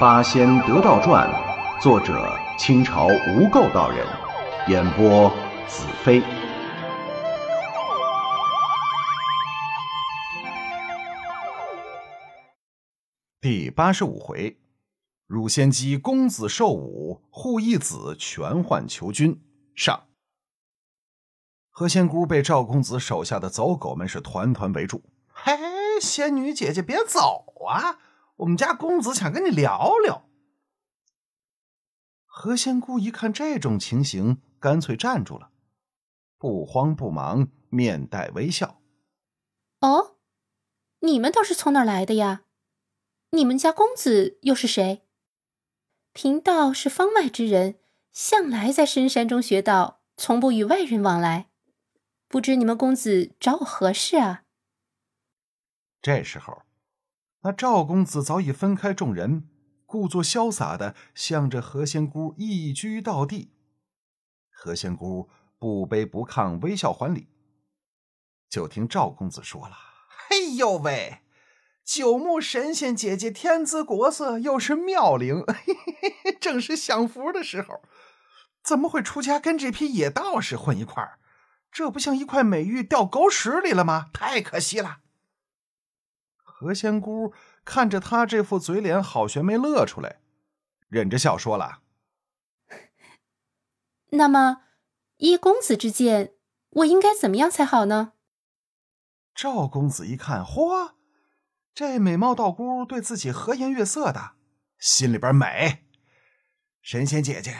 八仙得道传》，作者清朝无垢道人，演播子飞。第八十五回，汝仙姬公子受武，护义子全换求君。上。何仙姑被赵公子手下的走狗们是团团围住。嘿，仙女姐姐别走啊！我们家公子想跟你聊聊。何仙姑一看这种情形，干脆站住了，不慌不忙，面带微笑。哦，你们倒是从哪儿来的呀？你们家公子又是谁？贫道是方外之人，向来在深山中学道，从不与外人往来。不知你们公子找我何事啊？这时候。那赵公子早已分开众人，故作潇洒的向着何仙姑一居到地。何仙姑不卑不亢，微笑还礼。就听赵公子说了：“哎呦喂，九牧神仙姐姐天姿国色，又是妙龄，正是享福的时候，怎么会出家跟这批野道士混一块儿？这不像一块美玉掉狗屎里了吗？太可惜了。”何仙姑看着他这副嘴脸，好悬没乐出来，忍着笑说了：“那么，依公子之见，我应该怎么样才好呢？”赵公子一看，嚯，这美貌道姑对自己和颜悦色的，心里边美。神仙姐姐，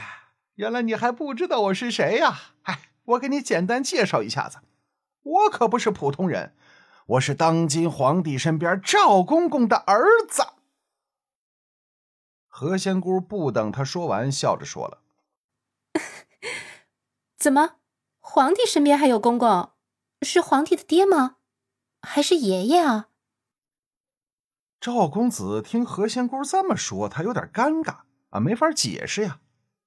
原来你还不知道我是谁呀？哎，我给你简单介绍一下子，我可不是普通人。我是当今皇帝身边赵公公的儿子。何仙姑不等他说完，笑着说了：“怎么，皇帝身边还有公公？是皇帝的爹吗？还是爷爷啊？”赵公子听何仙姑这么说，他有点尴尬啊，没法解释呀，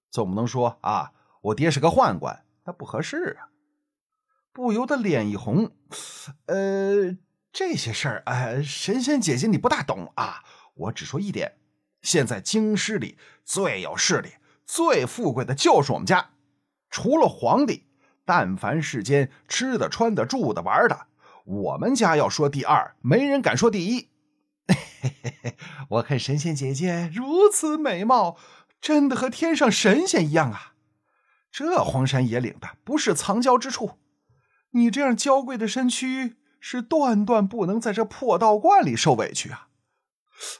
总不能说啊，我爹是个宦官，那不合适啊。不由得脸一红，呃，这些事儿，哎，神仙姐姐你不大懂啊。我只说一点，现在京师里最有势力、最富贵的就是我们家，除了皇帝，但凡世间吃的、穿的、住的、玩的，我们家要说第二，没人敢说第一。我看神仙姐姐如此美貌，真的和天上神仙一样啊！这荒山野岭的，不是藏娇之处。你这样娇贵的身躯，是断断不能在这破道观里受委屈啊！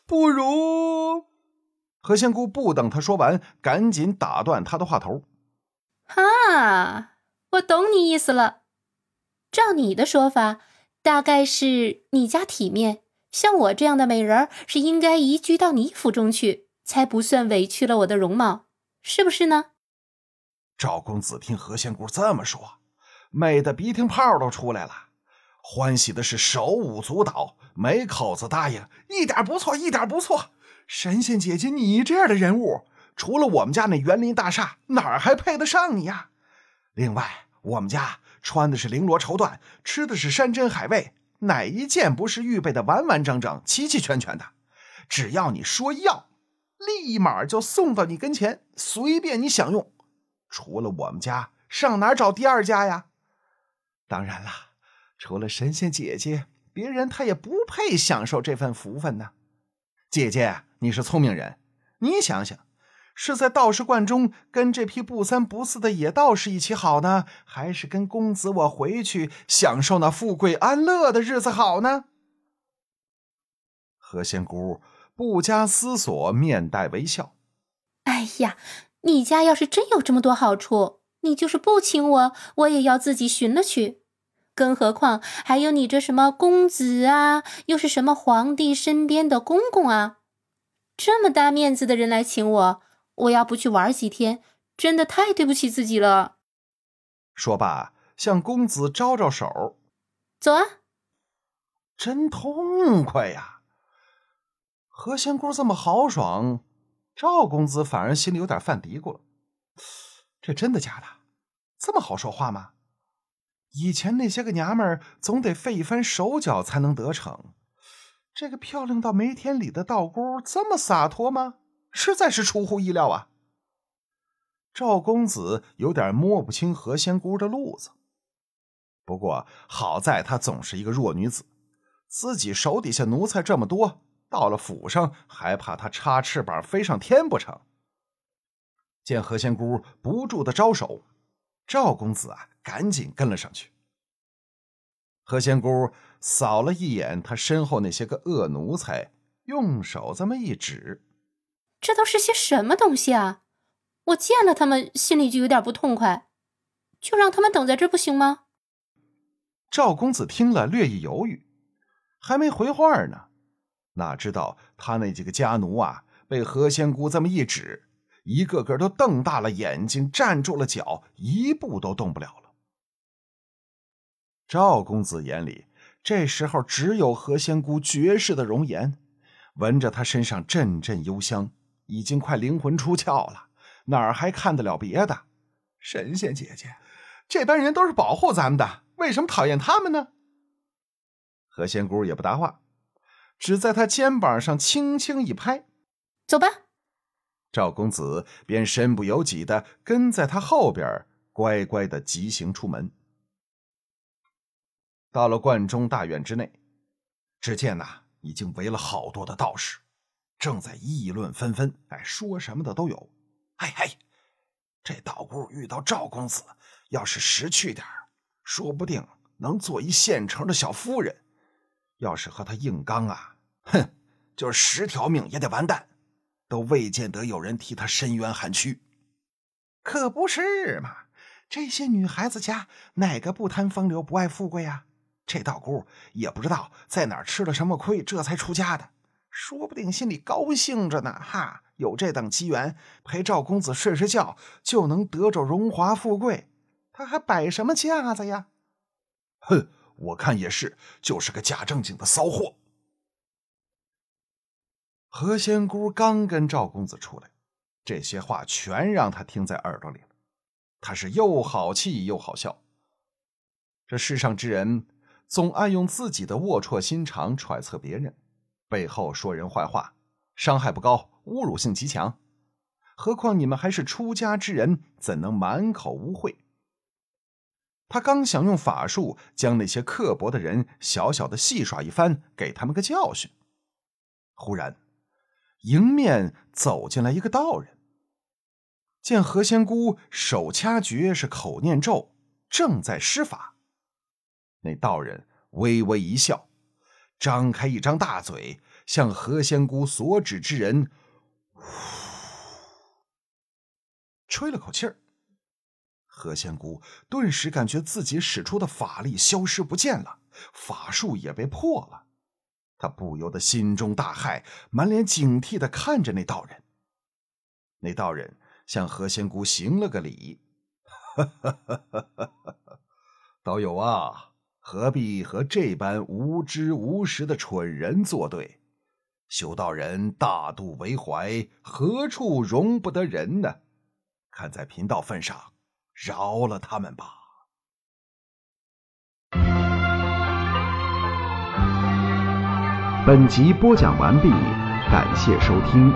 不如……何仙姑不等他说完，赶紧打断他的话头：“啊，我懂你意思了。照你的说法，大概是你家体面，像我这样的美人是应该移居到你府中去，才不算委屈了我的容貌，是不是呢？”赵公子听何仙姑这么说。美的鼻涕泡都出来了，欢喜的是手舞足蹈，没口子答应，一点不错，一点不错。神仙姐姐，你这样的人物，除了我们家那园林大厦，哪儿还配得上你呀？另外，我们家穿的是绫罗绸缎，吃的是山珍海味，哪一件不是预备的完完整整、齐齐全全的？只要你说要，立马就送到你跟前，随便你享用。除了我们家，上哪儿找第二家呀？当然了，除了神仙姐姐，别人他也不配享受这份福分呢。姐姐，你是聪明人，你想想，是在道士观中跟这批不三不四的野道士一起好呢，还是跟公子我回去享受那富贵安乐的日子好呢？何仙姑不加思索，面带微笑。哎呀，你家要是真有这么多好处，你就是不请我，我也要自己寻了去。更何况还有你这什么公子啊，又是什么皇帝身边的公公啊，这么大面子的人来请我，我要不去玩几天，真的太对不起自己了。说罢，向公子招招手，走啊！真痛快呀！何仙姑这么豪爽，赵公子反而心里有点犯嘀咕了：这真的假的？这么好说话吗？以前那些个娘们儿总得费一番手脚才能得逞，这个漂亮到没天理的道姑这么洒脱吗？实在是出乎意料啊！赵公子有点摸不清何仙姑的路子。不过好在她总是一个弱女子，自己手底下奴才这么多，到了府上还怕她插翅膀飞上天不成？见何仙姑不住的招手，赵公子啊，赶紧跟了上去。何仙姑扫了一眼他身后那些个恶奴才，用手这么一指：“这都是些什么东西啊？我见了他们，心里就有点不痛快。就让他们等在这不行吗？”赵公子听了，略一犹豫，还没回话呢。哪知道他那几个家奴啊，被何仙姑这么一指，一个个都瞪大了眼睛，站住了脚，一步都动不了了。赵公子眼里，这时候只有何仙姑绝世的容颜，闻着她身上阵阵幽香，已经快灵魂出窍了，哪儿还看得了别的？神仙姐姐，这班人都是保护咱们的。为什么讨厌他们呢？何仙姑也不答话，只在他肩膀上轻轻一拍：“走吧。”赵公子便身不由己的跟在他后边，乖乖的疾行出门。到了观中大院之内，只见呐，已经围了好多的道士，正在议论纷纷。哎，说什么的都有。嘿嘿，这道姑遇到赵公子，要是识趣点说不定能做一现成的小夫人，要是和他硬刚啊，哼，就是十条命也得完蛋，都未见得有人替他伸冤喊屈。可不是嘛？这些女孩子家哪个不贪风流、不爱富贵啊？这道姑也不知道在哪儿吃了什么亏，这才出家的，说不定心里高兴着呢。哈，有这等机缘陪赵公子睡睡觉，就能得着荣华富贵。他还摆什么架子呀？哼，我看也是，就是个假正经的骚货。何仙姑刚跟赵公子出来，这些话全让他听在耳朵里了。他是又好气又好笑。这世上之人，总爱用自己的龌龊心肠揣测别人，背后说人坏话，伤害不高，侮辱性极强。何况你们还是出家之人，怎能满口污秽？他刚想用法术将那些刻薄的人小小的戏耍一番，给他们个教训，忽然，迎面走进来一个道人。见何仙姑手掐诀，是口念咒，正在施法。那道人微微一笑，张开一张大嘴，向何仙姑所指之人，呼，吹了口气儿。何仙姑顿时感觉自己使出的法力消失不见了，法术也被破了。他不由得心中大骇，满脸警惕的看着那道人。那道人向何仙姑行了个礼：“ 道友啊，何必和这般无知无识的蠢人作对？修道人大度为怀，何处容不得人呢？看在贫道份上。”饶了他们吧。本集播讲完毕，感谢收听。